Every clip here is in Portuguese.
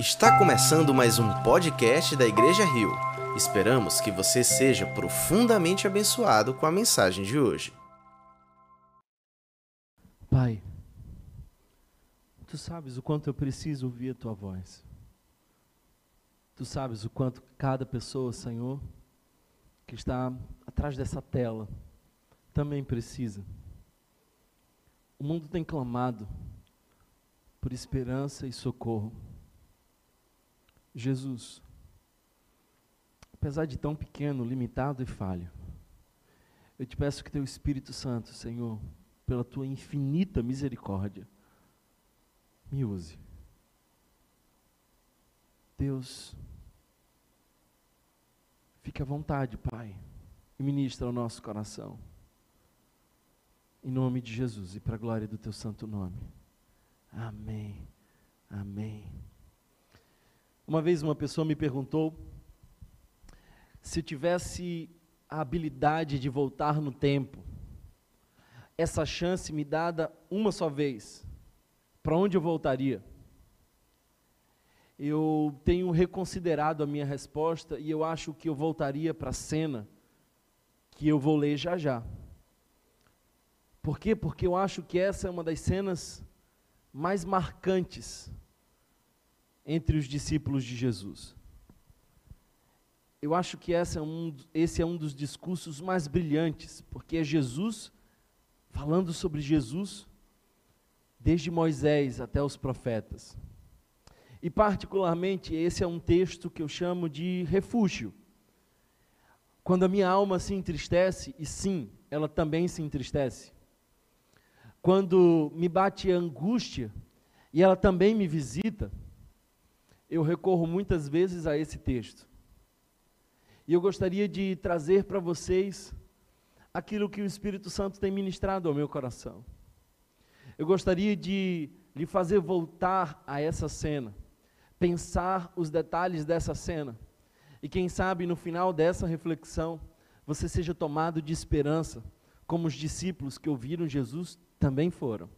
Está começando mais um podcast da Igreja Rio. Esperamos que você seja profundamente abençoado com a mensagem de hoje. Pai, tu sabes o quanto eu preciso ouvir a tua voz. Tu sabes o quanto cada pessoa, Senhor, que está atrás dessa tela, também precisa. O mundo tem clamado por esperança e socorro. Jesus, apesar de tão pequeno, limitado e falho, eu te peço que teu Espírito Santo, Senhor, pela tua infinita misericórdia, me use. Deus, fique à vontade, Pai, e ministra ao nosso coração. Em nome de Jesus e para a glória do teu santo nome. Amém. Amém. Uma vez uma pessoa me perguntou se tivesse a habilidade de voltar no tempo, essa chance me dada uma só vez, para onde eu voltaria? Eu tenho reconsiderado a minha resposta e eu acho que eu voltaria para a cena que eu vou ler já já. Por quê? Porque eu acho que essa é uma das cenas mais marcantes entre os discípulos de Jesus. Eu acho que é um, esse é um dos discursos mais brilhantes, porque é Jesus falando sobre Jesus, desde Moisés até os profetas. E, particularmente, esse é um texto que eu chamo de refúgio. Quando a minha alma se entristece, e sim, ela também se entristece. Quando me bate a angústia, e ela também me visita, eu recorro muitas vezes a esse texto. E eu gostaria de trazer para vocês aquilo que o Espírito Santo tem ministrado ao meu coração. Eu gostaria de lhe fazer voltar a essa cena, pensar os detalhes dessa cena, e quem sabe no final dessa reflexão você seja tomado de esperança, como os discípulos que ouviram Jesus também foram.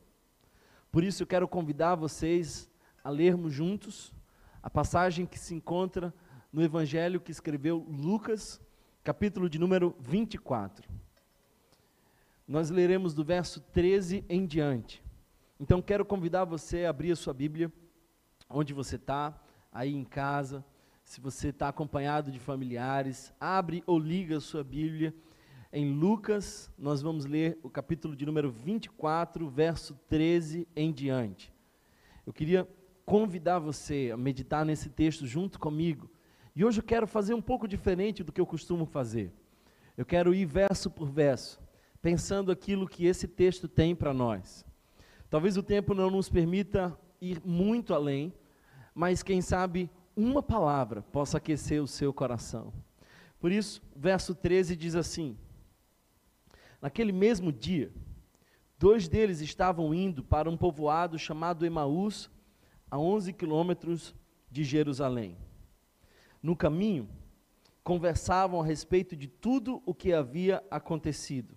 Por isso eu quero convidar vocês a lermos juntos a passagem que se encontra no Evangelho que escreveu Lucas, capítulo de número 24. Nós leremos do verso 13 em diante. Então quero convidar você a abrir a sua Bíblia, onde você está, aí em casa, se você está acompanhado de familiares, abre ou liga a sua Bíblia. Em Lucas, nós vamos ler o capítulo de número 24, verso 13 em diante. Eu queria convidar você a meditar nesse texto junto comigo. E hoje eu quero fazer um pouco diferente do que eu costumo fazer. Eu quero ir verso por verso, pensando aquilo que esse texto tem para nós. Talvez o tempo não nos permita ir muito além, mas quem sabe uma palavra possa aquecer o seu coração. Por isso, verso 13 diz assim: Naquele mesmo dia, dois deles estavam indo para um povoado chamado Emaús, a 11 quilômetros de Jerusalém. No caminho, conversavam a respeito de tudo o que havia acontecido.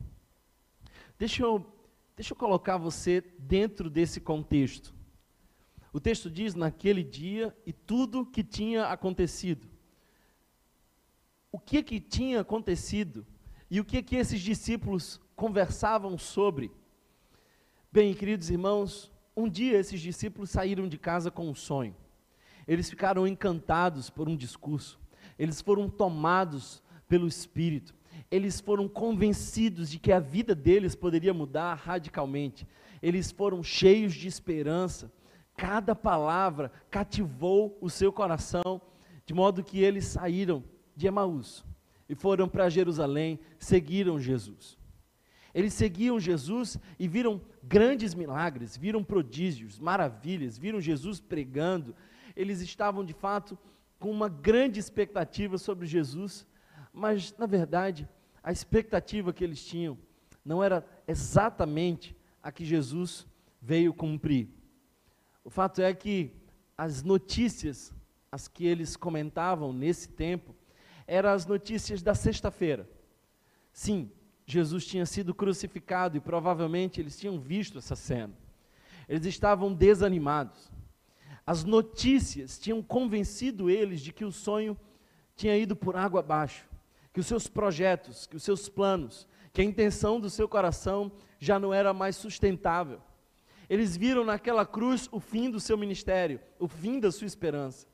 Deixa eu, deixa eu colocar você dentro desse contexto. O texto diz naquele dia e tudo que tinha acontecido. O que que tinha acontecido e o que que esses discípulos conversavam sobre? Bem, queridos irmãos, um dia esses discípulos saíram de casa com um sonho. Eles ficaram encantados por um discurso. Eles foram tomados pelo Espírito. Eles foram convencidos de que a vida deles poderia mudar radicalmente. Eles foram cheios de esperança. Cada palavra cativou o seu coração, de modo que eles saíram de Emaús e foram para Jerusalém, seguiram Jesus. Eles seguiam Jesus e viram grandes milagres, viram prodígios, maravilhas, viram Jesus pregando. Eles estavam de fato com uma grande expectativa sobre Jesus, mas na verdade, a expectativa que eles tinham não era exatamente a que Jesus veio cumprir. O fato é que as notícias, as que eles comentavam nesse tempo, eram as notícias da sexta-feira. Sim, Jesus tinha sido crucificado e provavelmente eles tinham visto essa cena. Eles estavam desanimados. As notícias tinham convencido eles de que o sonho tinha ido por água abaixo, que os seus projetos, que os seus planos, que a intenção do seu coração já não era mais sustentável. Eles viram naquela cruz o fim do seu ministério, o fim da sua esperança.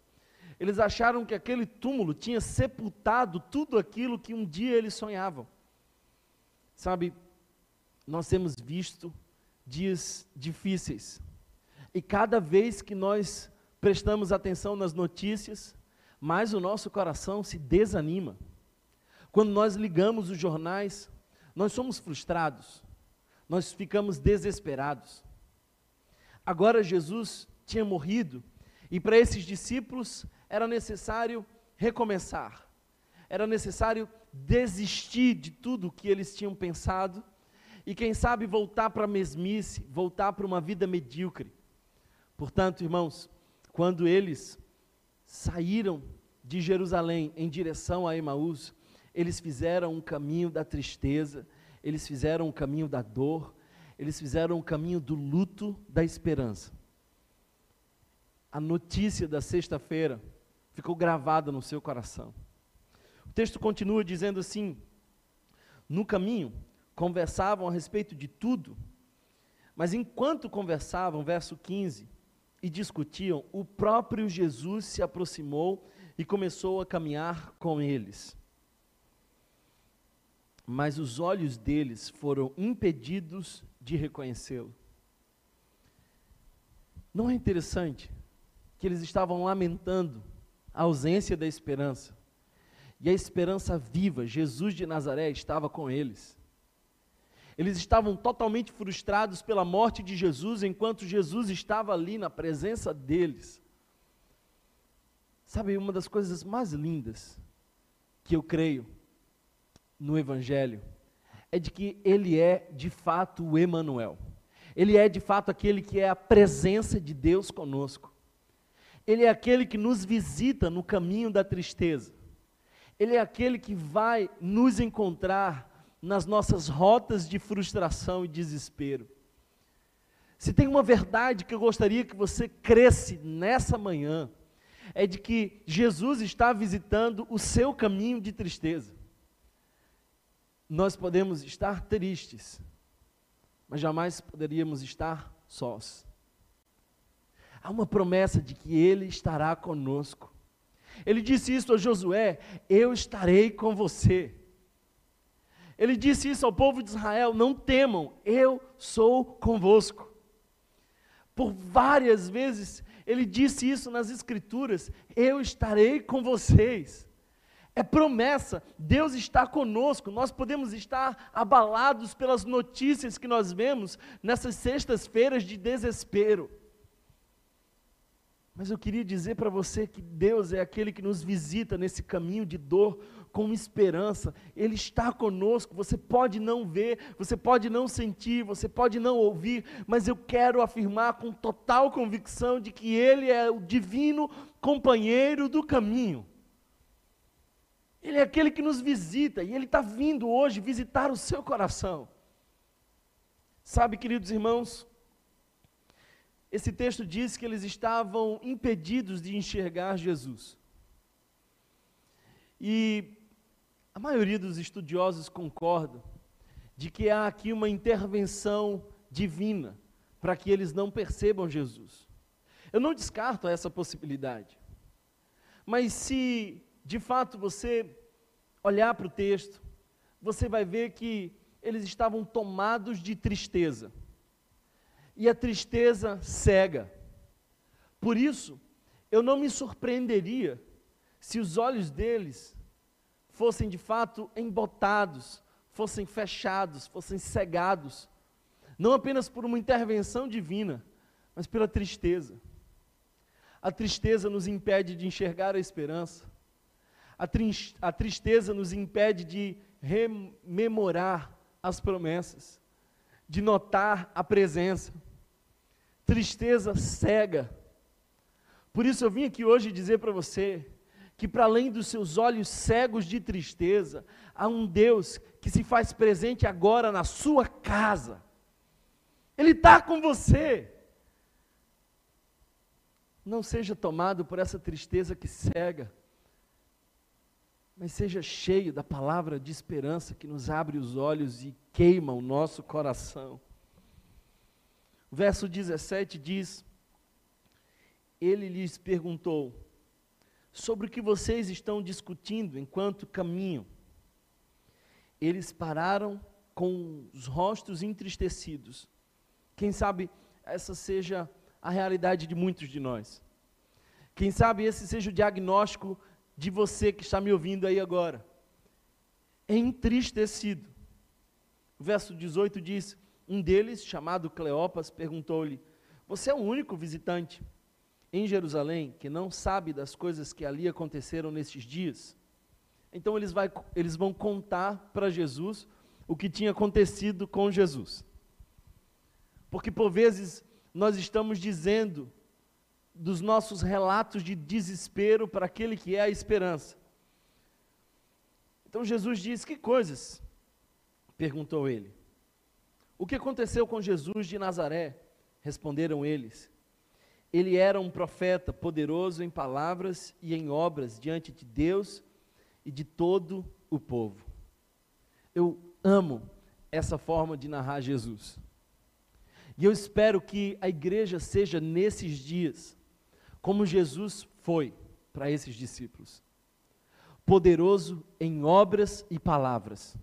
Eles acharam que aquele túmulo tinha sepultado tudo aquilo que um dia eles sonhavam. Sabe, nós temos visto dias difíceis. E cada vez que nós prestamos atenção nas notícias, mais o nosso coração se desanima. Quando nós ligamos os jornais, nós somos frustrados, nós ficamos desesperados. Agora Jesus tinha morrido e para esses discípulos era necessário recomeçar, era necessário desistir de tudo que eles tinham pensado e, quem sabe, voltar para a mesmice, voltar para uma vida medíocre. Portanto, irmãos, quando eles saíram de Jerusalém em direção a Emaús, eles fizeram um caminho da tristeza, eles fizeram um caminho da dor, eles fizeram um caminho do luto da esperança. A notícia da sexta-feira ficou gravada no seu coração. O texto continua dizendo assim: No caminho, conversavam a respeito de tudo, mas enquanto conversavam, verso 15, e discutiam, o próprio Jesus se aproximou e começou a caminhar com eles. Mas os olhos deles foram impedidos de reconhecê-lo. Não é interessante que eles estavam lamentando a ausência da esperança? E a esperança viva, Jesus de Nazaré, estava com eles. Eles estavam totalmente frustrados pela morte de Jesus, enquanto Jesus estava ali na presença deles. Sabe, uma das coisas mais lindas que eu creio no Evangelho é de que ele é de fato o Emanuel. Ele é de fato aquele que é a presença de Deus conosco. Ele é aquele que nos visita no caminho da tristeza. Ele é aquele que vai nos encontrar nas nossas rotas de frustração e desespero. Se tem uma verdade que eu gostaria que você cresce nessa manhã, é de que Jesus está visitando o seu caminho de tristeza. Nós podemos estar tristes, mas jamais poderíamos estar sós. Há uma promessa de que Ele estará conosco. Ele disse isso a Josué: Eu estarei com você. Ele disse isso ao povo de Israel: não temam, eu sou convosco. Por várias vezes ele disse isso nas Escrituras: eu estarei com vocês. É promessa, Deus está conosco. Nós podemos estar abalados pelas notícias que nós vemos nessas sextas-feiras de desespero. Mas eu queria dizer para você que Deus é aquele que nos visita nesse caminho de dor com esperança. Ele está conosco. Você pode não ver, você pode não sentir, você pode não ouvir, mas eu quero afirmar com total convicção de que Ele é o divino companheiro do caminho. Ele é aquele que nos visita e Ele está vindo hoje visitar o seu coração. Sabe, queridos irmãos, esse texto diz que eles estavam impedidos de enxergar Jesus. E a maioria dos estudiosos concorda de que há aqui uma intervenção divina para que eles não percebam Jesus. Eu não descarto essa possibilidade. Mas se de fato você olhar para o texto, você vai ver que eles estavam tomados de tristeza e a tristeza cega. Por isso, eu não me surpreenderia se os olhos deles fossem de fato embotados, fossem fechados, fossem cegados, não apenas por uma intervenção divina, mas pela tristeza. A tristeza nos impede de enxergar a esperança, a, a tristeza nos impede de rememorar as promessas de notar a presença. Tristeza cega. Por isso eu vim aqui hoje dizer para você que, para além dos seus olhos cegos de tristeza, há um Deus que se faz presente agora na sua casa. Ele está com você. Não seja tomado por essa tristeza que cega, mas seja cheio da palavra de esperança que nos abre os olhos e queima o nosso coração. O verso 17 diz: Ele lhes perguntou: Sobre o que vocês estão discutindo enquanto caminham? Eles pararam com os rostos entristecidos. Quem sabe essa seja a realidade de muitos de nós. Quem sabe esse seja o diagnóstico de você que está me ouvindo aí agora. Entristecido. O verso 18 diz: Um deles, chamado Cleopas, perguntou-lhe: Você é o único visitante em Jerusalém que não sabe das coisas que ali aconteceram nesses dias? Então eles, vai, eles vão contar para Jesus o que tinha acontecido com Jesus. Porque por vezes nós estamos dizendo dos nossos relatos de desespero para aquele que é a esperança. Então Jesus diz: Que coisas? perguntou ele. O que aconteceu com Jesus de Nazaré? Responderam eles. Ele era um profeta poderoso em palavras e em obras diante de Deus e de todo o povo. Eu amo essa forma de narrar Jesus. E eu espero que a igreja seja nesses dias, como Jesus foi para esses discípulos poderoso em obras e palavras.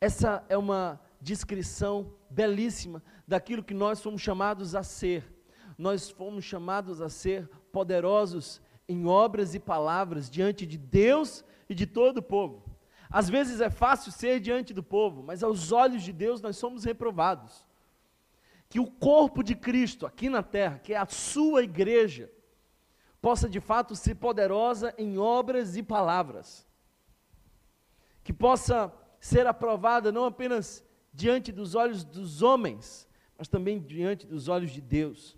Essa é uma descrição belíssima daquilo que nós fomos chamados a ser. Nós fomos chamados a ser poderosos em obras e palavras diante de Deus e de todo o povo. Às vezes é fácil ser diante do povo, mas aos olhos de Deus nós somos reprovados. Que o corpo de Cristo aqui na terra, que é a sua igreja, possa de fato ser poderosa em obras e palavras. Que possa ser aprovada não apenas diante dos olhos dos homens, mas também diante dos olhos de Deus.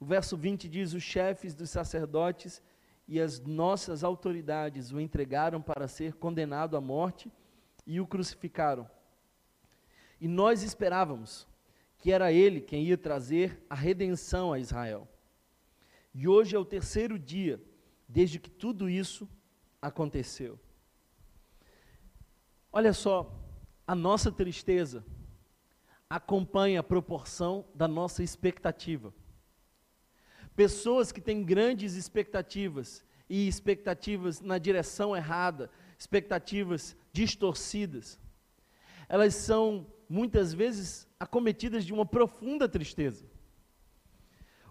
O verso 20 diz: Os chefes dos sacerdotes e as nossas autoridades o entregaram para ser condenado à morte e o crucificaram. E nós esperávamos que era ele quem ia trazer a redenção a Israel. E hoje é o terceiro dia desde que tudo isso aconteceu. Olha só, a nossa tristeza acompanha a proporção da nossa expectativa. Pessoas que têm grandes expectativas e expectativas na direção errada, expectativas distorcidas, elas são muitas vezes acometidas de uma profunda tristeza.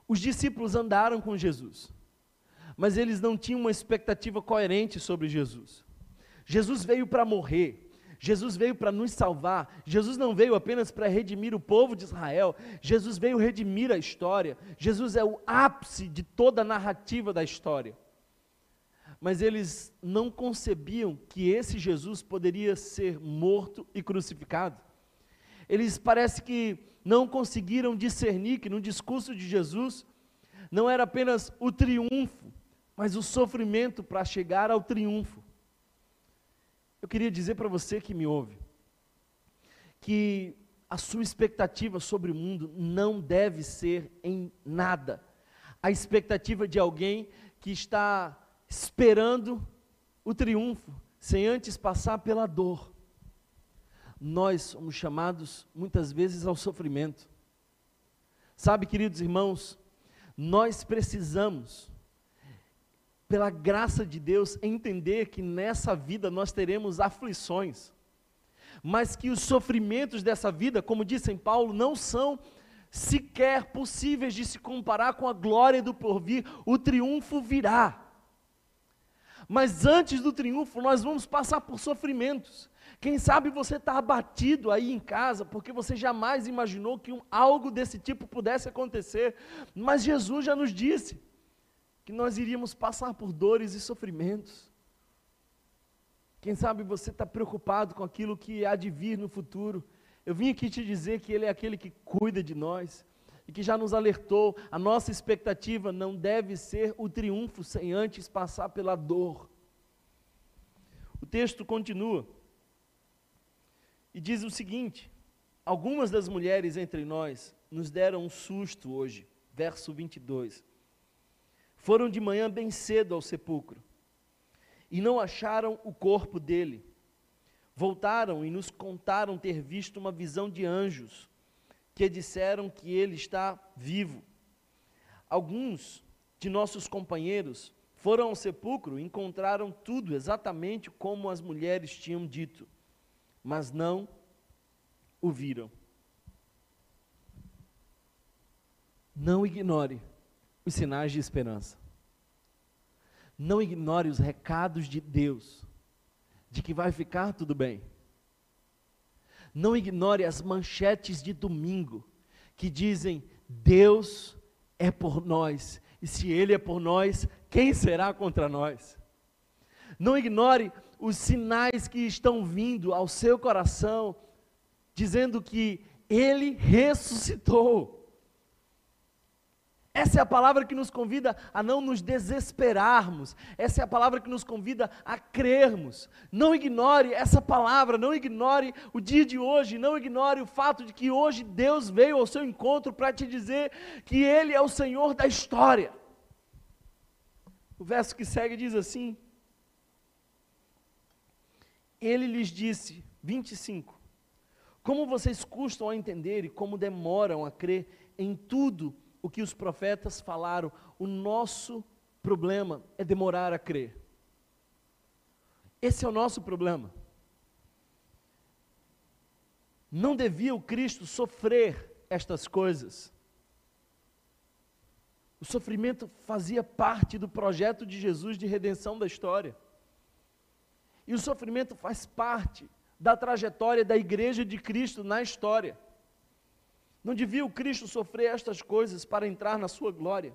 Os discípulos andaram com Jesus, mas eles não tinham uma expectativa coerente sobre Jesus. Jesus veio para morrer, Jesus veio para nos salvar. Jesus não veio apenas para redimir o povo de Israel. Jesus veio redimir a história. Jesus é o ápice de toda a narrativa da história. Mas eles não concebiam que esse Jesus poderia ser morto e crucificado. Eles parece que não conseguiram discernir que no discurso de Jesus não era apenas o triunfo, mas o sofrimento para chegar ao triunfo. Eu queria dizer para você que me ouve, que a sua expectativa sobre o mundo não deve ser em nada a expectativa de alguém que está esperando o triunfo, sem antes passar pela dor. Nós somos chamados muitas vezes ao sofrimento. Sabe, queridos irmãos, nós precisamos pela graça de Deus, entender que nessa vida nós teremos aflições, mas que os sofrimentos dessa vida, como disse em Paulo, não são sequer possíveis de se comparar com a glória do porvir, o triunfo virá. Mas antes do triunfo, nós vamos passar por sofrimentos. Quem sabe você está abatido aí em casa, porque você jamais imaginou que um, algo desse tipo pudesse acontecer. Mas Jesus já nos disse: que nós iríamos passar por dores e sofrimentos. Quem sabe você está preocupado com aquilo que há de vir no futuro. Eu vim aqui te dizer que Ele é aquele que cuida de nós e que já nos alertou. A nossa expectativa não deve ser o triunfo sem antes passar pela dor. O texto continua e diz o seguinte: Algumas das mulheres entre nós nos deram um susto hoje. Verso 22. foram de manhã bem cedo ao sepulcro e não acharam o corpo dele. Voltaram e nos contaram ter visto uma visão de anjos que disseram que ele está vivo. Alguns de nossos companheiros foram ao sepulcro e encontraram tudo exatamente como as mulheres tinham dito, mas não o viram. Não ignore os sinais de esperança. Não ignore os recados de Deus de que vai ficar tudo bem. Não ignore as manchetes de domingo que dizem: Deus é por nós, e se Ele é por nós, quem será contra nós? Não ignore os sinais que estão vindo ao seu coração, dizendo que Ele ressuscitou. Essa é a palavra que nos convida a não nos desesperarmos. Essa é a palavra que nos convida a crermos. Não ignore essa palavra, não ignore o dia de hoje, não ignore o fato de que hoje Deus veio ao seu encontro para te dizer que Ele é o Senhor da história. O verso que segue diz assim: Ele lhes disse, 25: Como vocês custam a entender e como demoram a crer em tudo o que os profetas falaram. O nosso problema é demorar a crer. Esse é o nosso problema. Não devia o Cristo sofrer estas coisas. O sofrimento fazia parte do projeto de Jesus de redenção da história. E o sofrimento faz parte da trajetória da igreja de Cristo na história. Não devia o Cristo sofrer estas coisas para entrar na sua glória?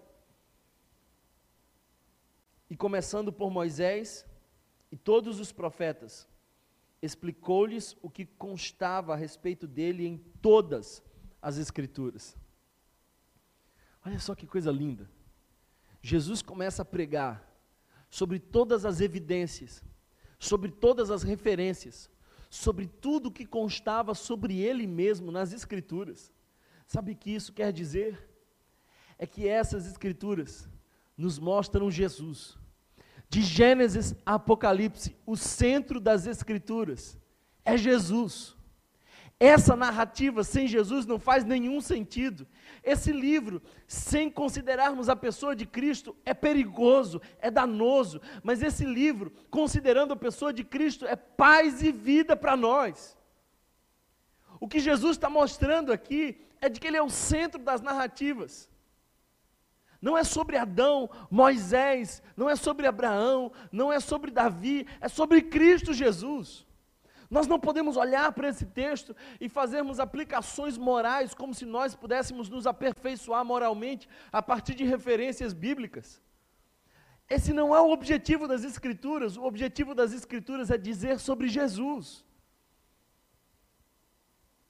E começando por Moisés e todos os profetas, explicou-lhes o que constava a respeito dele em todas as Escrituras. Olha só que coisa linda. Jesus começa a pregar sobre todas as evidências, sobre todas as referências, sobre tudo que constava sobre ele mesmo nas Escrituras. Sabe o que isso quer dizer? É que essas escrituras nos mostram Jesus. De Gênesis a Apocalipse, o centro das escrituras é Jesus. Essa narrativa sem Jesus não faz nenhum sentido. Esse livro, sem considerarmos a pessoa de Cristo, é perigoso, é danoso, mas esse livro, considerando a pessoa de Cristo, é paz e vida para nós. O que Jesus está mostrando aqui é de que ele é o centro das narrativas. Não é sobre Adão, Moisés, não é sobre Abraão, não é sobre Davi, é sobre Cristo Jesus. Nós não podemos olhar para esse texto e fazermos aplicações morais como se nós pudéssemos nos aperfeiçoar moralmente a partir de referências bíblicas. Esse não é o objetivo das Escrituras, o objetivo das Escrituras é dizer sobre Jesus.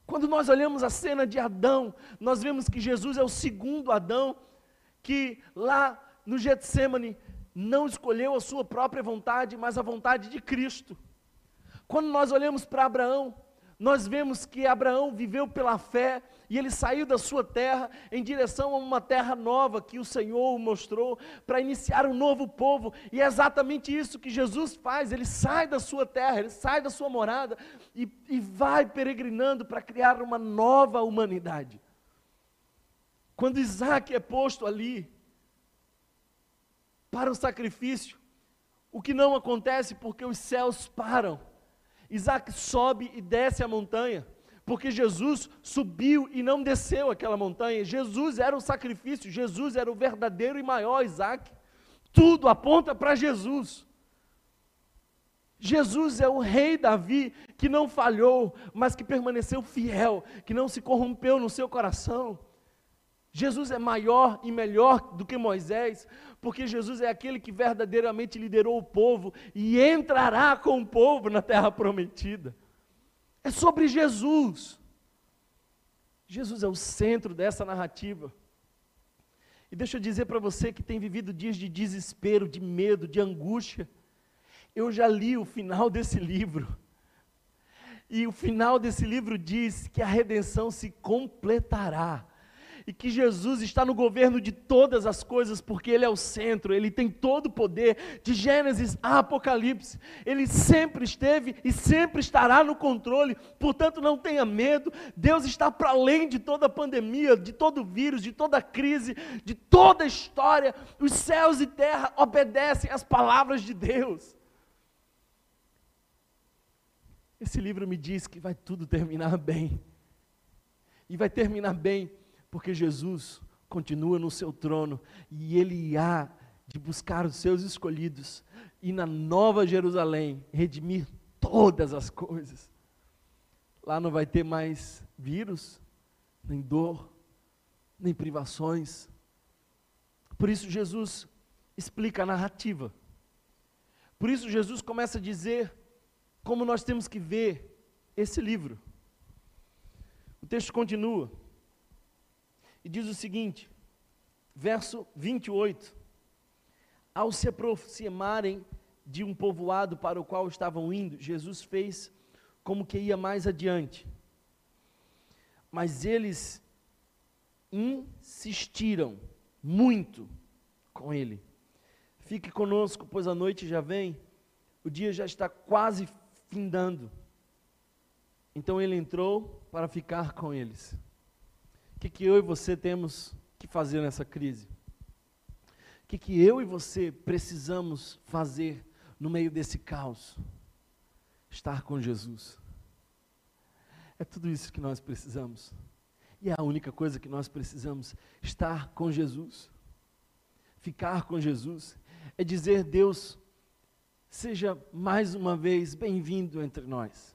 Quando nós olhamos a cena de Adão, nós vemos que Jesus é o segundo Adão que lá no Getsemane não escolheu a sua própria vontade, mas a vontade de Cristo. Quando nós olhamos para Abraão, nós vemos que Abraão viveu pela fé e ele saiu da sua terra em direção a uma terra nova que o Senhor mostrou para iniciar um novo povo, e é exatamente isso que Jesus faz: ele sai da sua terra, ele sai da sua morada e, e vai peregrinando para criar uma nova humanidade. Quando Isaac é posto ali para o sacrifício, o que não acontece porque os céus param Isaac sobe e desce a montanha, porque Jesus subiu e não desceu aquela montanha. Jesus era o sacrifício, Jesus era o verdadeiro e maior Isaac. Tudo aponta para Jesus. Jesus é o rei Davi que não falhou, mas que permaneceu fiel, que não se corrompeu no seu coração. Jesus é maior e melhor do que Moisés, porque Jesus é aquele que verdadeiramente liderou o povo e entrará com o povo na terra prometida. É sobre Jesus. Jesus é o centro dessa narrativa. E deixa eu dizer para você que tem vivido dias de desespero, de medo, de angústia. Eu já li o final desse livro. E o final desse livro diz que a redenção se completará e que Jesus está no governo de todas as coisas, porque Ele é o centro, Ele tem todo o poder, de Gênesis a Apocalipse, Ele sempre esteve e sempre estará no controle, portanto não tenha medo, Deus está para além de toda a pandemia, de todo vírus, de toda crise, de toda a história, os céus e terra obedecem às palavras de Deus. Esse livro me diz que vai tudo terminar bem. E vai terminar bem, porque Jesus continua no seu trono e ele há de buscar os seus escolhidos e na nova Jerusalém redimir todas as coisas. Lá não vai ter mais vírus, nem dor, nem privações. Por isso Jesus explica a narrativa. Por isso Jesus começa a dizer como nós temos que ver esse livro. O texto continua e diz o seguinte, verso 28. Ao se aproximarem de um povoado para o qual estavam indo, Jesus fez como que ia mais adiante. Mas eles insistiram muito com ele. Fique conosco, pois a noite já vem, o dia já está quase findando. Então ele entrou para ficar com eles. O que, que eu e você temos que fazer nessa crise? O que, que eu e você precisamos fazer no meio desse caos? Estar com Jesus. É tudo isso que nós precisamos. E é a única coisa que nós precisamos: estar com Jesus. Ficar com Jesus. É dizer, Deus, seja mais uma vez bem-vindo entre nós.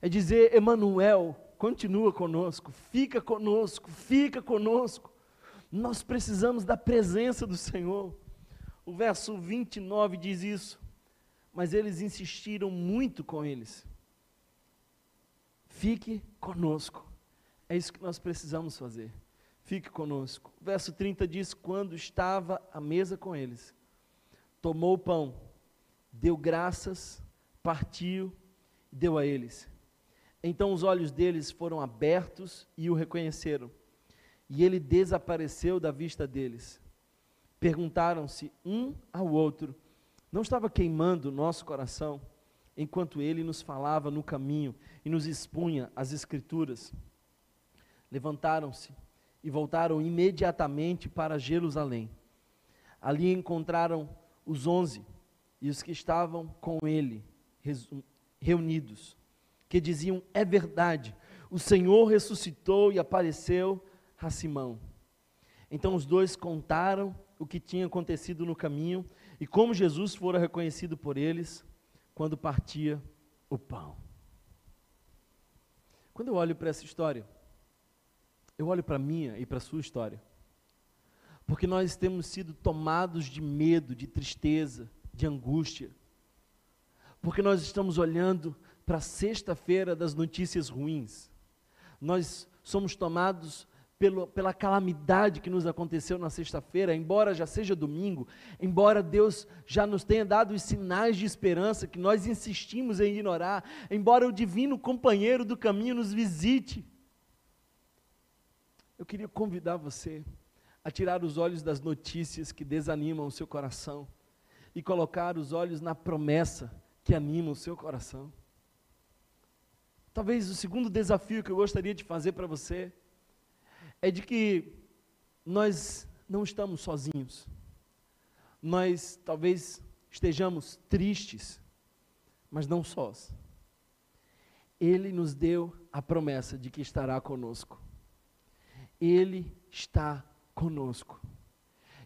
É dizer, Emanuel, continua conosco, fica conosco, fica conosco. Nós precisamos da presença do Senhor. O verso 29 diz isso. Mas eles insistiram muito com eles. Fique conosco. É isso que nós precisamos fazer. Fique conosco. O verso 30 diz: Quando estava à mesa com eles, tomou o pão, deu graças, partiu deu a eles. Então os olhos deles foram abertos e o reconheceram. E ele desapareceu da vista deles. Perguntaram-se um ao outro: Não estava queimando o nosso coração enquanto ele nos falava no caminho e nos expunha as Escrituras? Levantaram-se e voltaram imediatamente para Jerusalém. Ali encontraram os onze e os que estavam com ele reunidos que diziam: É verdade, o Senhor ressuscitou e apareceu a Simão. Então os dois contaram o que tinha acontecido no caminho e como Jesus fora reconhecido por eles quando partia o pão. Quando eu olho para essa história, eu olho para a minha e para a sua história, porque nós temos sido tomados de medo, de tristeza, de angústia, porque nós estamos olhando para sexta-feira das notícias ruins. Nós somos tomados pelo, pela calamidade que nos aconteceu na sexta-feira, embora já seja domingo, embora Deus já nos tenha dado os sinais de esperança que nós insistimos em ignorar, embora o divino companheiro do caminho nos visite. Eu queria convidar você a tirar os olhos das notícias que desanimam o seu coração e colocar os olhos na promessa que anima o seu coração. Talvez o segundo desafio que eu gostaria de fazer para você é de que nós não estamos sozinhos. Nós talvez estejamos tristes, mas não sós. Ele nos deu a promessa de que estará conosco. Ele está conosco.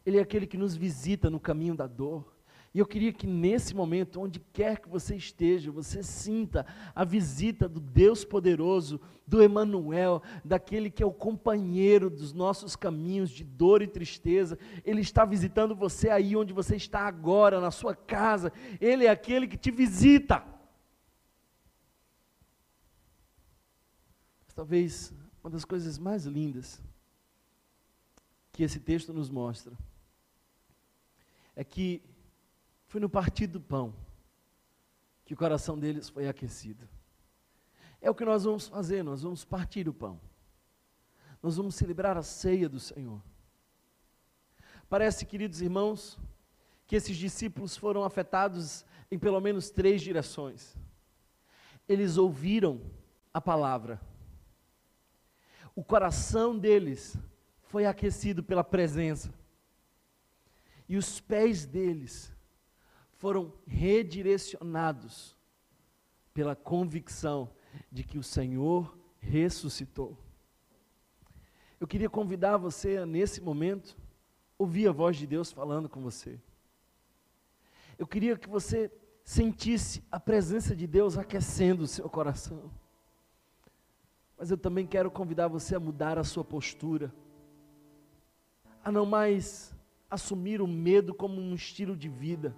Ele é aquele que nos visita no caminho da dor. E eu queria que nesse momento, onde quer que você esteja, você sinta a visita do Deus poderoso, do Emanuel, daquele que é o companheiro dos nossos caminhos de dor e tristeza. Ele está visitando você aí onde você está agora, na sua casa. Ele é aquele que te visita. Talvez uma das coisas mais lindas que esse texto nos mostra é que foi no partir do pão que o coração deles foi aquecido. É o que nós vamos fazer, nós vamos partir o pão. nós vamos celebrar a ceia do Senhor. Parece, queridos irmãos, que esses discípulos foram afetados em pelo menos três direções. Eles ouviram a palavra, o coração deles foi aquecido pela presença, e os pés deles foram redirecionados pela convicção de que o Senhor ressuscitou. Eu queria convidar você a, nesse momento, ouvir a voz de Deus falando com você. Eu queria que você sentisse a presença de Deus aquecendo o seu coração. Mas eu também quero convidar você a mudar a sua postura, a não mais assumir o medo como um estilo de vida.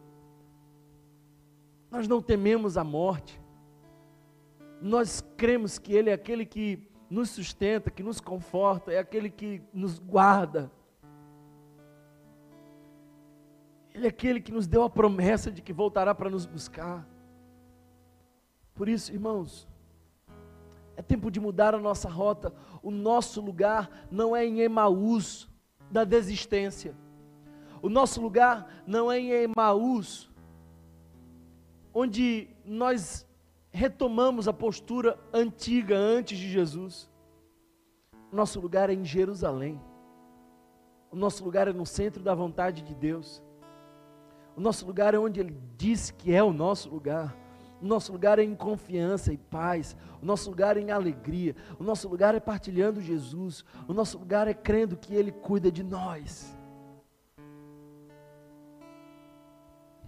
Nós não tememos a morte, nós cremos que Ele é aquele que nos sustenta, que nos conforta, é aquele que nos guarda. Ele é aquele que nos deu a promessa de que voltará para nos buscar. Por isso, irmãos, é tempo de mudar a nossa rota. O nosso lugar não é em Emaús da desistência. O nosso lugar não é em Emaús, onde nós retomamos a postura antiga antes de Jesus. O nosso lugar é em Jerusalém. O nosso lugar é no centro da vontade de Deus. O nosso lugar é onde Ele disse que é o nosso lugar. O nosso lugar é em confiança e paz. O nosso lugar é em alegria. O nosso lugar é partilhando Jesus. O nosso lugar é crendo que Ele cuida de nós.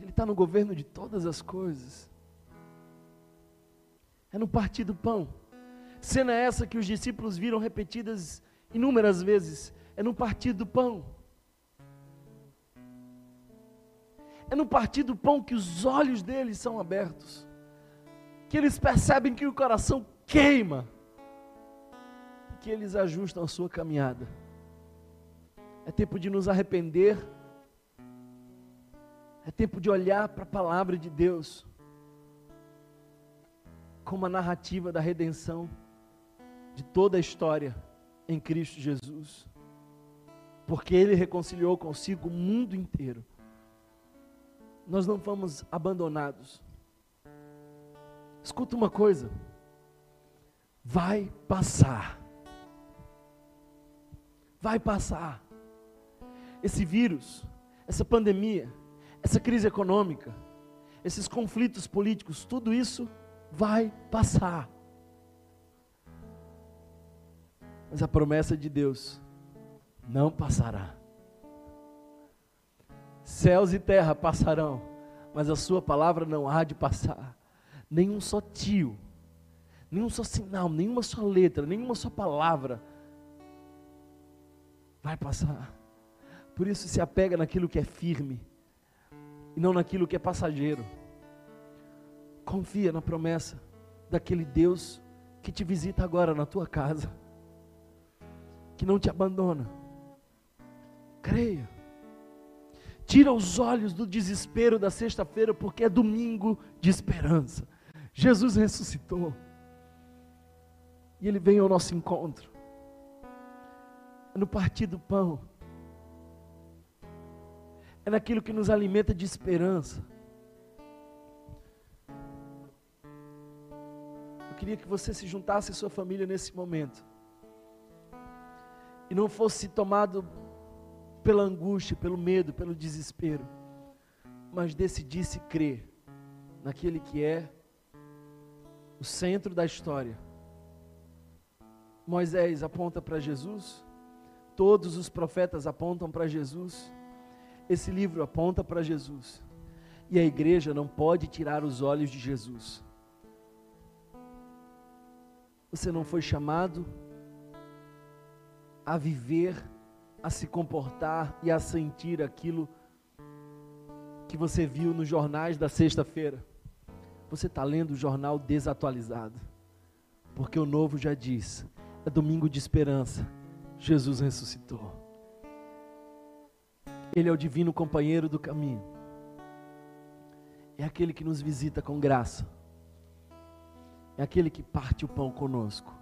Ele está no governo de todas as coisas. É no partir do pão. Cena essa que os discípulos viram repetidas inúmeras vezes. É no partir do pão. É no partir do pão que os olhos deles são abertos, que eles percebem que o coração queima, que eles ajustam a sua caminhada. É tempo de nos arrepender, é tempo de olhar para a palavra de Deus como a narrativa da redenção de toda a história em Cristo Jesus. Porque Ele reconciliou consigo o mundo inteiro nós não fomos abandonados. Escuta uma coisa, vai passar. Vai passar. Esse vírus, essa pandemia, essa crise econômica, esses conflitos políticos, tudo isso vai passar. Mas a promessa de Deus não passará. Céus e terra passarão, mas a sua palavra não há de passar. Nenhum só tio, nenhum só sinal, nenhuma só letra, nenhuma só palavra vai passar. Por isso se apega naquilo que é firme e não naquilo que é passageiro. Confia na promessa daquele Deus que te visita agora na tua casa, que não te abandona. Creia. Tira os olhos do desespero da sexta-feira, porque é domingo de esperança. Jesus ressuscitou. E Ele vem ao nosso encontro. No partir do pão. É naquilo que nos alimenta de esperança. Eu queria que você se juntasse à sua família nesse momento. E não fosse tomado pela angústia, pelo medo, pelo desespero, mas decidisse crer naquele que é o centro da história. Moisés aponta para Jesus, todos os profetas apontam para Jesus, esse livro aponta para Jesus, e a igreja não pode tirar os olhos de Jesus. Você não foi chamado a viver a se comportar e a sentir aquilo que você viu nos jornais da sexta-feira. Você está lendo o jornal desatualizado, porque o novo já diz: é domingo de esperança, Jesus ressuscitou. Ele é o divino companheiro do caminho, é aquele que nos visita com graça, é aquele que parte o pão conosco.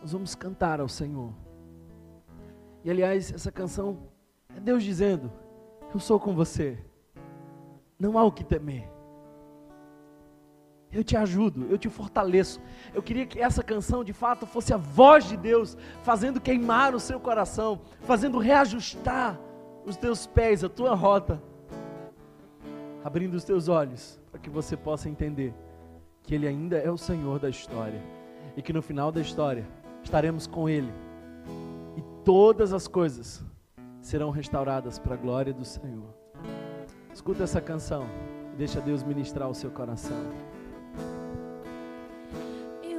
nós vamos cantar ao Senhor. E aliás, essa canção é Deus dizendo: Eu sou com você, não há o que temer. Eu te ajudo, eu te fortaleço. Eu queria que essa canção de fato fosse a voz de Deus, fazendo queimar o seu coração, fazendo reajustar os teus pés, a tua rota, abrindo os teus olhos, para que você possa entender que Ele ainda é o Senhor da história e que no final da história estaremos com Ele e todas as coisas serão restauradas para a glória do Senhor. Escuta essa canção e deixa Deus ministrar o seu coração.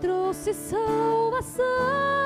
sustentarei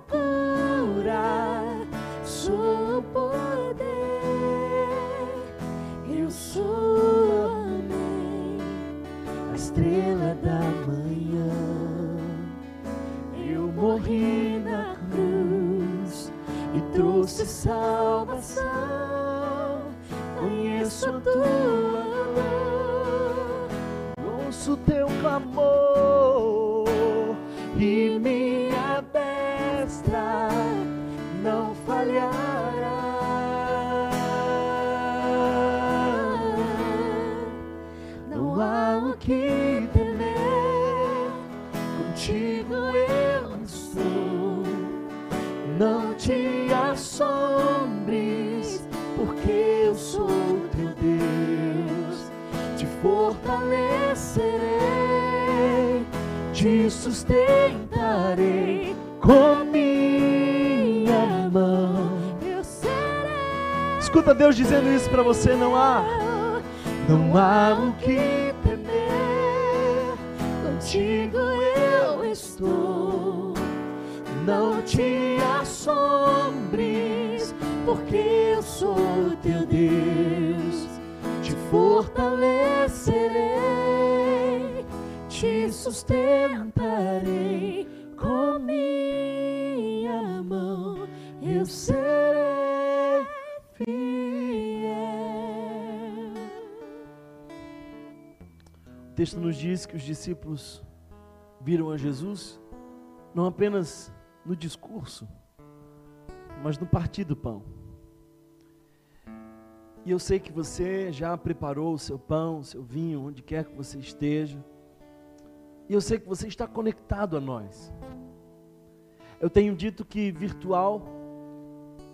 to sound. Escuta Deus dizendo isso para você, não há não há o que temer. Contigo eu estou. Não te assombres, porque eu sou teu Deus. Te fortalecerei, te sustentarei com minha mão. Eu serei o texto nos diz que os discípulos viram a Jesus não apenas no discurso, mas no partir do pão. E eu sei que você já preparou o seu pão, o seu vinho, onde quer que você esteja. E eu sei que você está conectado a nós. Eu tenho dito que virtual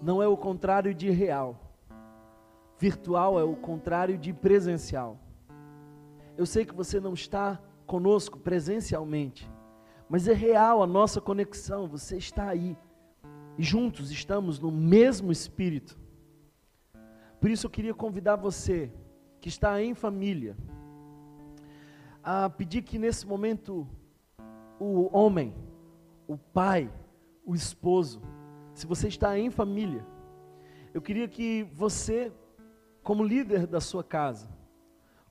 não é o contrário de real. Virtual é o contrário de presencial. Eu sei que você não está conosco presencialmente, mas é real a nossa conexão, você está aí. E juntos estamos no mesmo espírito. Por isso eu queria convidar você que está em família a pedir que nesse momento o homem, o pai, o esposo, se você está em família, eu queria que você, como líder da sua casa,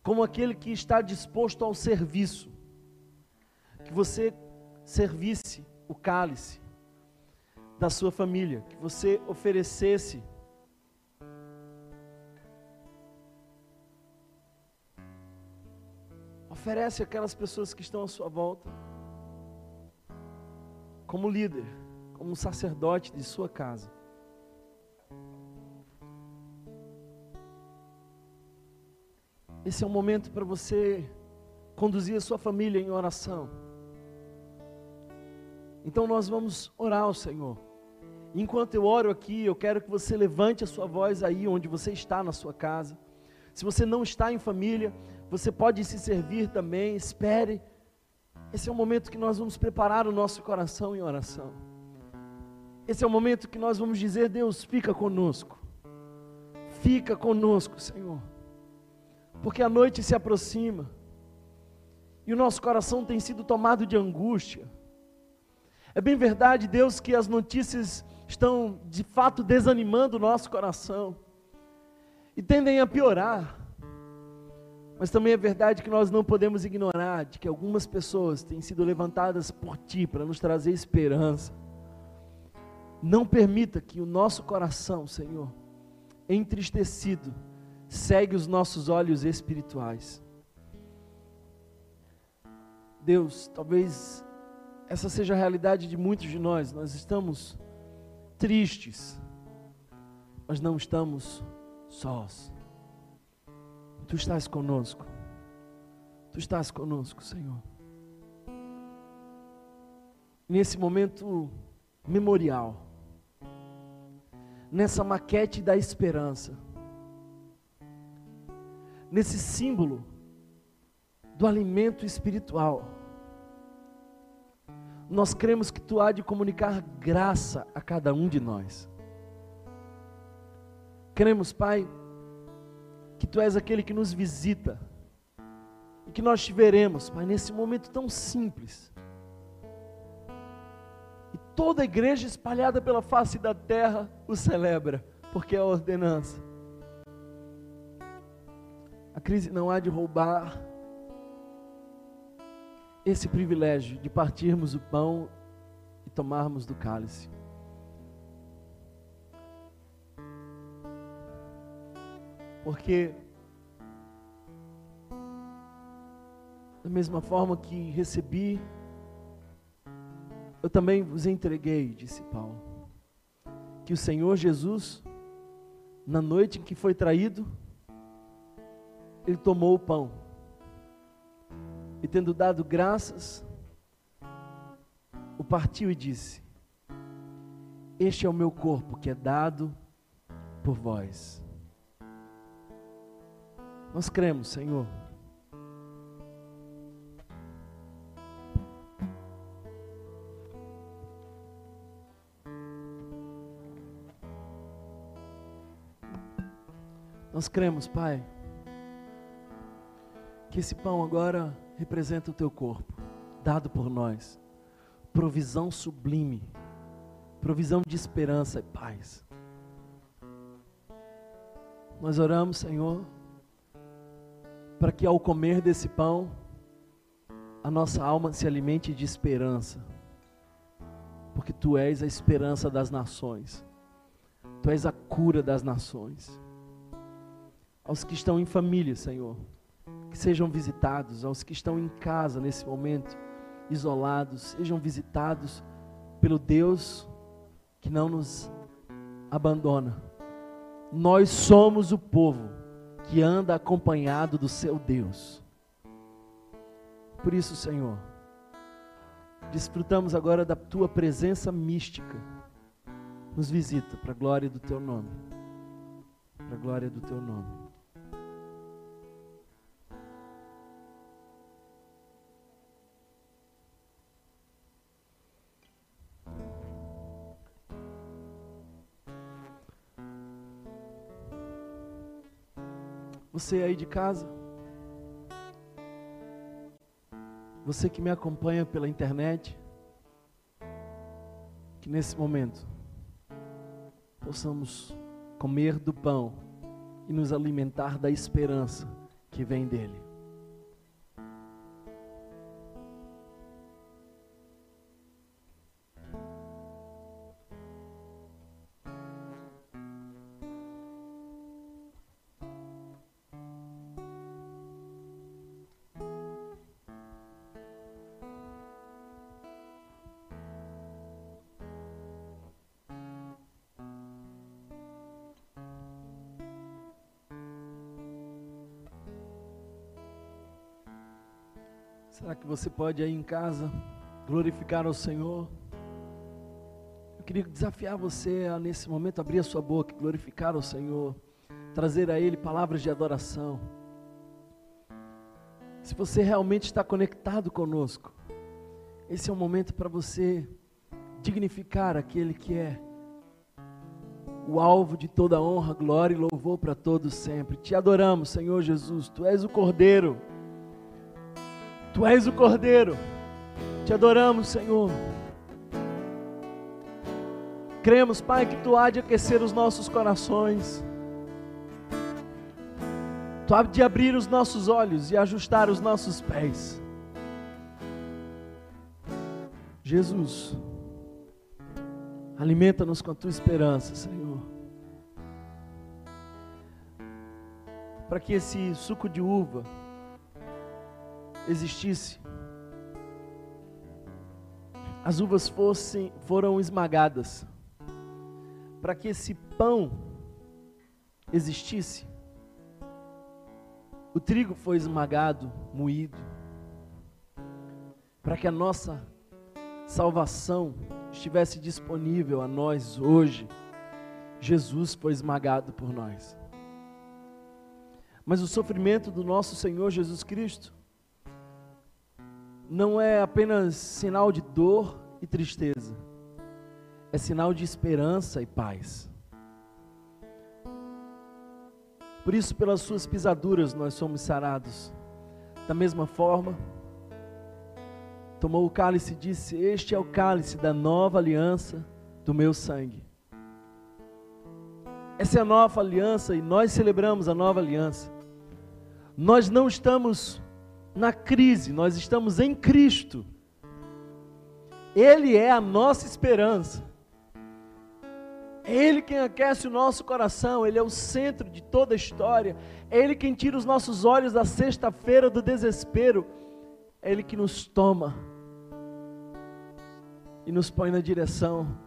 como aquele que está disposto ao serviço, que você servisse o cálice da sua família, que você oferecesse oferece aquelas pessoas que estão à sua volta como líder, como sacerdote de sua casa. Esse é um momento para você conduzir a sua família em oração. Então nós vamos orar ao Senhor. Enquanto eu oro aqui, eu quero que você levante a sua voz aí onde você está na sua casa. Se você não está em família, você pode se servir também. Espere esse é o momento que nós vamos preparar o nosso coração em oração. Esse é o momento que nós vamos dizer: Deus, fica conosco. Fica conosco, Senhor. Porque a noite se aproxima. E o nosso coração tem sido tomado de angústia. É bem verdade, Deus, que as notícias estão de fato desanimando o nosso coração. E tendem a piorar. Mas também é verdade que nós não podemos ignorar de que algumas pessoas têm sido levantadas por Ti para nos trazer esperança. Não permita que o nosso coração, Senhor, entristecido, segue os nossos olhos espirituais. Deus, talvez essa seja a realidade de muitos de nós. Nós estamos tristes, mas não estamos sós. Tu estás conosco. Tu estás conosco, Senhor. Nesse momento memorial, nessa maquete da esperança, nesse símbolo do alimento espiritual, nós cremos que tu há de comunicar graça a cada um de nós. Cremos, Pai, que Tu és aquele que nos visita e que nós te veremos, Pai, nesse momento tão simples. E toda a igreja espalhada pela face da terra o celebra, porque é a ordenança. A crise não há de roubar esse privilégio de partirmos o pão e tomarmos do cálice. Porque da mesma forma que recebi, eu também vos entreguei, disse Paulo. Que o Senhor Jesus, na noite em que foi traído, ele tomou o pão. E tendo dado graças, o partiu e disse: Este é o meu corpo que é dado por vós. Nós cremos, Senhor. Nós cremos, Pai, que esse pão agora representa o teu corpo, dado por nós, provisão sublime, provisão de esperança e paz. Nós oramos, Senhor, para que ao comer desse pão, a nossa alma se alimente de esperança, porque tu és a esperança das nações, tu és a cura das nações. Aos que estão em família, Senhor, que sejam visitados, aos que estão em casa nesse momento, isolados, sejam visitados pelo Deus que não nos abandona. Nós somos o povo que anda acompanhado do seu Deus. Por isso, Senhor, desfrutamos agora da tua presença mística. Nos visita para a glória do teu nome. Para a glória do teu nome. Você aí de casa, você que me acompanha pela internet, que nesse momento possamos comer do pão e nos alimentar da esperança que vem dele. Será que você pode aí em casa glorificar ao Senhor? Eu queria desafiar você a nesse momento abrir a sua boca, glorificar ao Senhor, trazer a Ele palavras de adoração. Se você realmente está conectado conosco, esse é o momento para você dignificar aquele que é o alvo de toda honra, glória e louvor para todos sempre. Te adoramos, Senhor Jesus. Tu és o Cordeiro Tu és o Cordeiro. Te adoramos, Senhor. Cremos, Pai, que Tu há de aquecer os nossos corações. Tu há de abrir os nossos olhos e ajustar os nossos pés. Jesus, alimenta-nos com a Tua esperança, Senhor. Para que esse suco de uva, existisse, as uvas fossem, foram esmagadas, para que esse pão existisse, o trigo foi esmagado, moído, para que a nossa salvação estivesse disponível a nós hoje, Jesus foi esmagado por nós. Mas o sofrimento do nosso Senhor Jesus Cristo não é apenas sinal de dor e tristeza, é sinal de esperança e paz. Por isso, pelas suas pisaduras, nós somos sarados. Da mesma forma, tomou o cálice e disse: Este é o cálice da nova aliança do meu sangue. Essa é a nova aliança e nós celebramos a nova aliança. Nós não estamos na crise, nós estamos em Cristo. Ele é a nossa esperança. É Ele quem aquece o nosso coração, Ele é o centro de toda a história. É Ele quem tira os nossos olhos da sexta-feira do desespero. É Ele que nos toma e nos põe na direção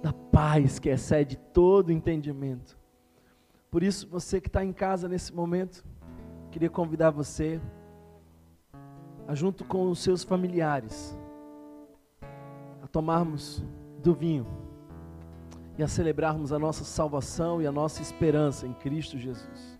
da paz que excede todo entendimento. Por isso, você que está em casa nesse momento, queria convidar você junto com os seus familiares, a tomarmos do vinho e a celebrarmos a nossa salvação e a nossa esperança em Cristo Jesus.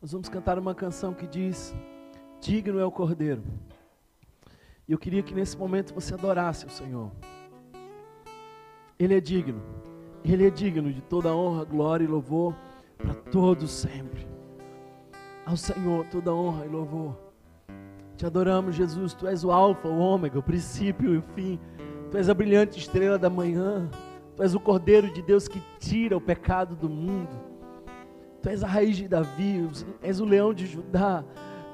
Nós vamos cantar uma canção que diz: Digno é o Cordeiro. E eu queria que nesse momento você adorasse o Senhor. Ele é digno. Ele é digno de toda honra, glória e louvor para todos sempre. Ao Senhor toda honra e louvor. Te adoramos, Jesus. Tu és o Alfa, o Ômega, o princípio e o fim. Tu és a brilhante estrela da manhã. Tu és o Cordeiro de Deus que tira o pecado do mundo. Tu és a raiz de Davi, és o leão de Judá.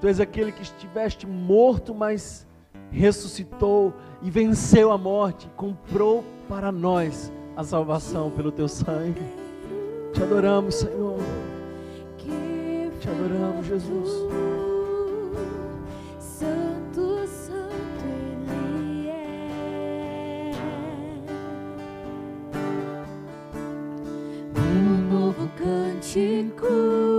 Tu és aquele que estiveste morto, mas ressuscitou e venceu a morte, comprou para nós a salvação pelo teu sangue. Te adoramos, Senhor. Te adoramos, Jesus. Santo, Santo Ele é. Um novo cântico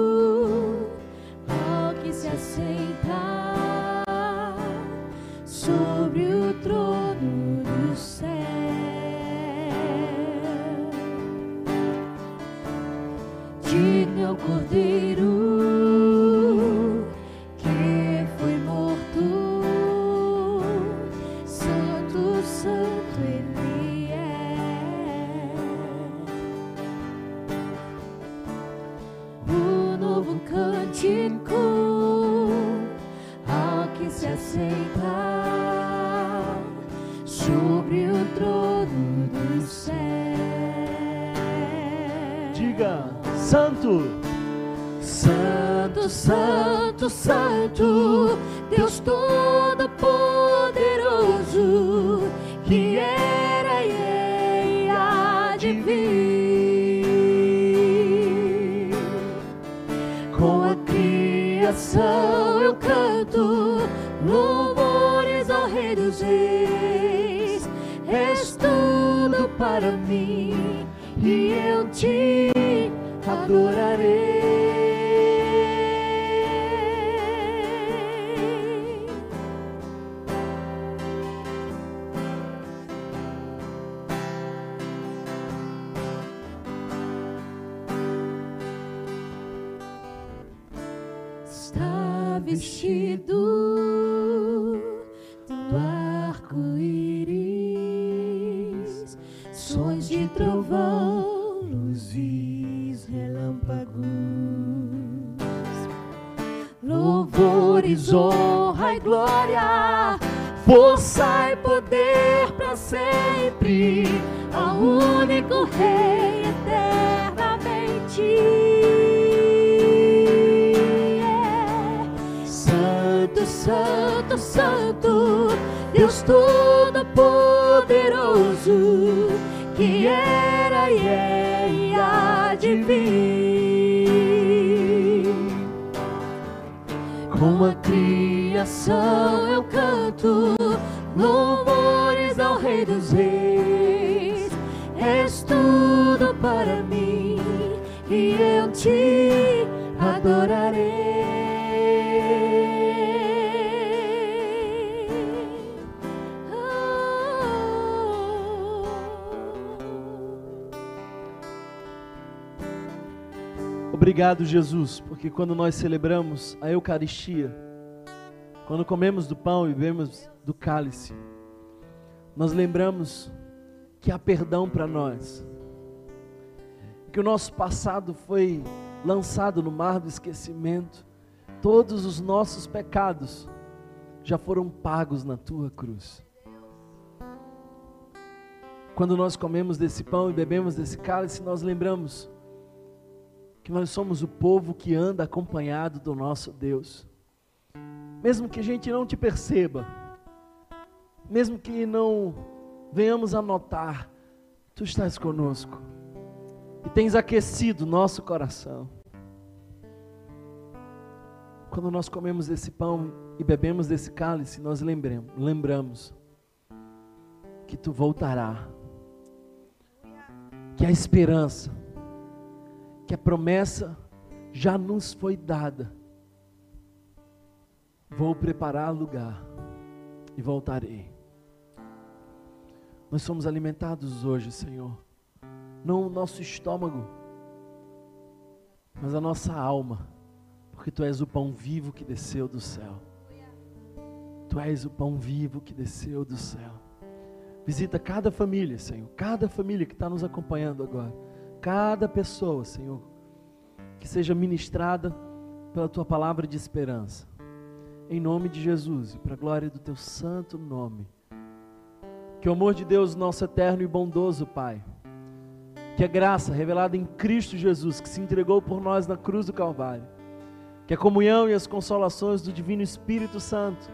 Deus Todo-Poderoso, que era e é e há de vir. Com a criação eu canto louvores ao Rei dos Reis. És tudo para mim e eu te Obrigado, Jesus, porque quando nós celebramos a Eucaristia, quando comemos do pão e bebemos do cálice, nós lembramos que há perdão para nós, que o nosso passado foi lançado no mar do esquecimento, todos os nossos pecados já foram pagos na tua cruz. Quando nós comemos desse pão e bebemos desse cálice, nós lembramos que nós somos o povo que anda acompanhado do nosso Deus. Mesmo que a gente não te perceba, mesmo que não venhamos a notar, tu estás conosco e tens aquecido nosso coração. Quando nós comemos esse pão e bebemos desse cálice, nós lembramos, lembramos que tu voltará, que a esperança, que a promessa já nos foi dada. Vou preparar lugar e voltarei. Nós somos alimentados hoje, Senhor, não o nosso estômago, mas a nossa alma, porque Tu és o pão vivo que desceu do céu. Tu és o pão vivo que desceu do céu. Visita cada família, Senhor, cada família que está nos acompanhando agora, cada pessoa, Senhor, que seja ministrada pela Tua palavra de esperança. Em nome de Jesus e para a glória do Teu santo nome. Que o amor de Deus, nosso eterno e bondoso Pai, que a graça revelada em Cristo Jesus, que se entregou por nós na cruz do Calvário, que a comunhão e as consolações do Divino Espírito Santo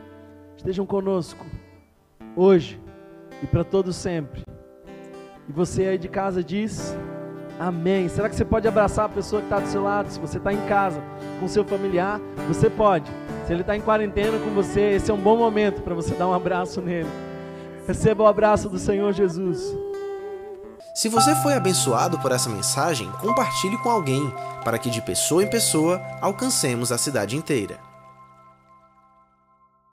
estejam conosco hoje e para todo sempre. E você aí de casa diz amém. Será que você pode abraçar a pessoa que está do seu lado? Se você está em casa com seu familiar, você pode. Se ele está em quarentena com você, esse é um bom momento para você dar um abraço nele. Receba o abraço do Senhor Jesus. Se você foi abençoado por essa mensagem, compartilhe com alguém, para que de pessoa em pessoa alcancemos a cidade inteira.